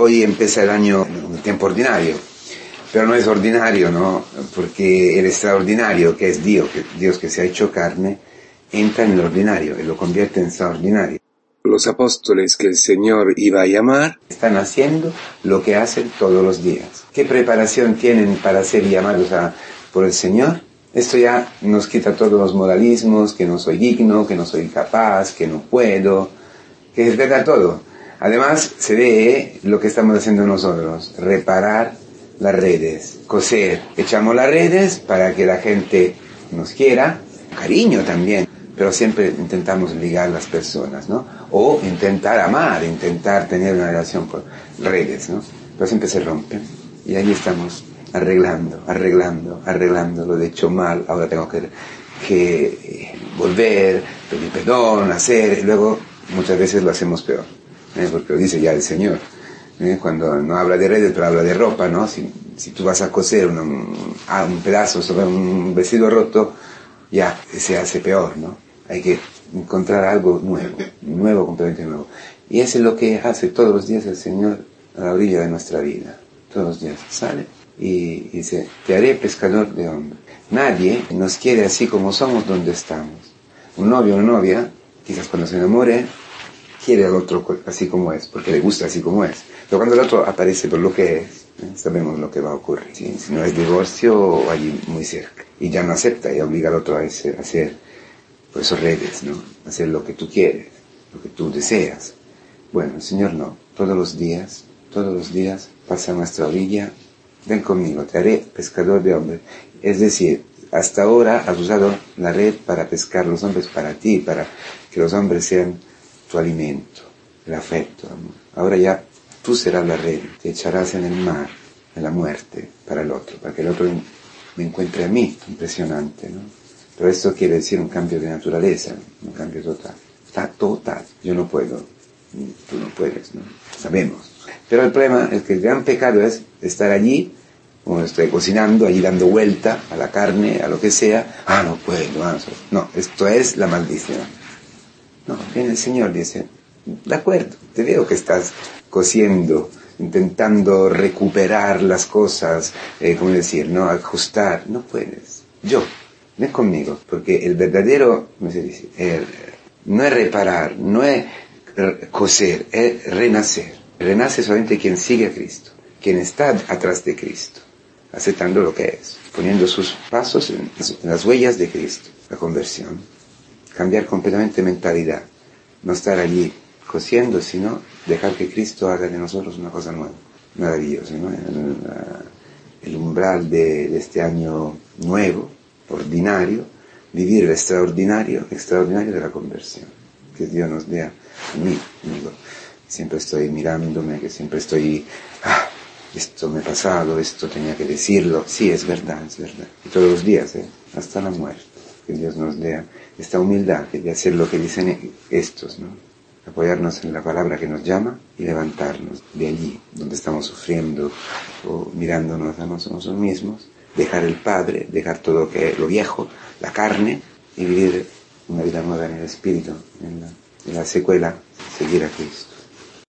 Hoy empieza el año, un tiempo ordinario, pero no es ordinario, ¿no? Porque el extraordinario, que es Dios, que, Dios que se ha hecho carne, entra en el ordinario y lo convierte en extraordinario. Los apóstoles que el Señor iba a llamar están haciendo lo que hacen todos los días. ¿Qué preparación tienen para ser llamados a, por el Señor? Esto ya nos quita todos los moralismos, que no soy digno, que no soy capaz, que no puedo, que es verdad todo. Además, se ve lo que estamos haciendo nosotros, reparar las redes, coser. Echamos las redes para que la gente nos quiera, cariño también, pero siempre intentamos ligar las personas, ¿no? O intentar amar, intentar tener una relación por redes, ¿no? Pero siempre se rompen. Y ahí estamos arreglando, arreglando, arreglando, lo de hecho mal, ahora tengo que, que eh, volver, pedir perdón, hacer, y luego muchas veces lo hacemos peor, ¿eh? porque lo dice ya el Señor. ¿eh? Cuando no habla de redes, pero habla de ropa, ¿no? Si, si tú vas a coser un, un pedazo sobre un vestido roto, ya se hace peor, ¿no? Hay que encontrar algo nuevo, nuevo, completamente nuevo. Y eso es lo que hace todos los días el Señor a la orilla de nuestra vida. Todos los días sale y dice, te haré pescador de hombres. Nadie nos quiere así como somos donde estamos. Un novio o una novia, quizás cuando se enamore, quiere al otro así como es, porque le gusta así como es. Pero cuando el otro aparece por lo que es, ¿eh? sabemos lo que va a ocurrir. Si no es divorcio, allí muy cerca. Y ya no acepta y obliga al otro a hacer, a hacer por eso redes, ¿no? hacer lo que tú quieres, lo que tú deseas. Bueno, el Señor no. Todos los días, todos los días pasa a nuestra orilla ven conmigo, te haré pescador de hombres. Es decir, hasta ahora has usado la red para pescar los hombres para ti, para que los hombres sean tu alimento, el afecto. Ahora ya tú serás la red, te echarás en el mar, en la muerte, para el otro, para que el otro me encuentre a mí. Impresionante, ¿no? Pero esto quiere decir un cambio de naturaleza, un cambio total. Está total. Yo no puedo, tú no puedes, ¿no? Sabemos. Pero el problema es que el gran pecado es estar allí, como estoy cocinando, allí dando vuelta a la carne, a lo que sea. Ah, no puedo. Ah, no, esto es la maldición. No, viene el Señor dice, de acuerdo, te veo que estás cociendo, intentando recuperar las cosas, eh, ¿cómo decir? No, ajustar. No puedes. Yo, ven conmigo, porque el verdadero, no es reparar, no es coser, es renacer. Renace solamente quien sigue a Cristo, quien está atrás de Cristo, aceptando lo que es, poniendo sus pasos en, las huellas de Cristo, la conversión, cambiar completamente mentalidad, no estar allí cosiendo, sino dejar que Cristo haga de nosotros una cosa nueva, maravillosa, ¿no? el, umbral de, este año nuevo, ordinario, vivir el extraordinario, extraordinario de la conversión, que Dios nos dé a mí, amigo siempre estoy mirándome, que siempre estoy, ah, esto me ha pasado, esto tenía que decirlo. Sí, es verdad, es verdad. Y todos los días, ¿eh? hasta la muerte. Que Dios nos dé esta humildad de hacer lo que dicen estos, ¿no? Apoyarnos en la palabra que nos llama y levantarnos de allí, donde estamos sufriendo o mirándonos a nosotros mismos, dejar el Padre, dejar todo lo, viejo, la carne y vivir una vida nueva en el Espíritu, en la secuela, seguir a Cristo.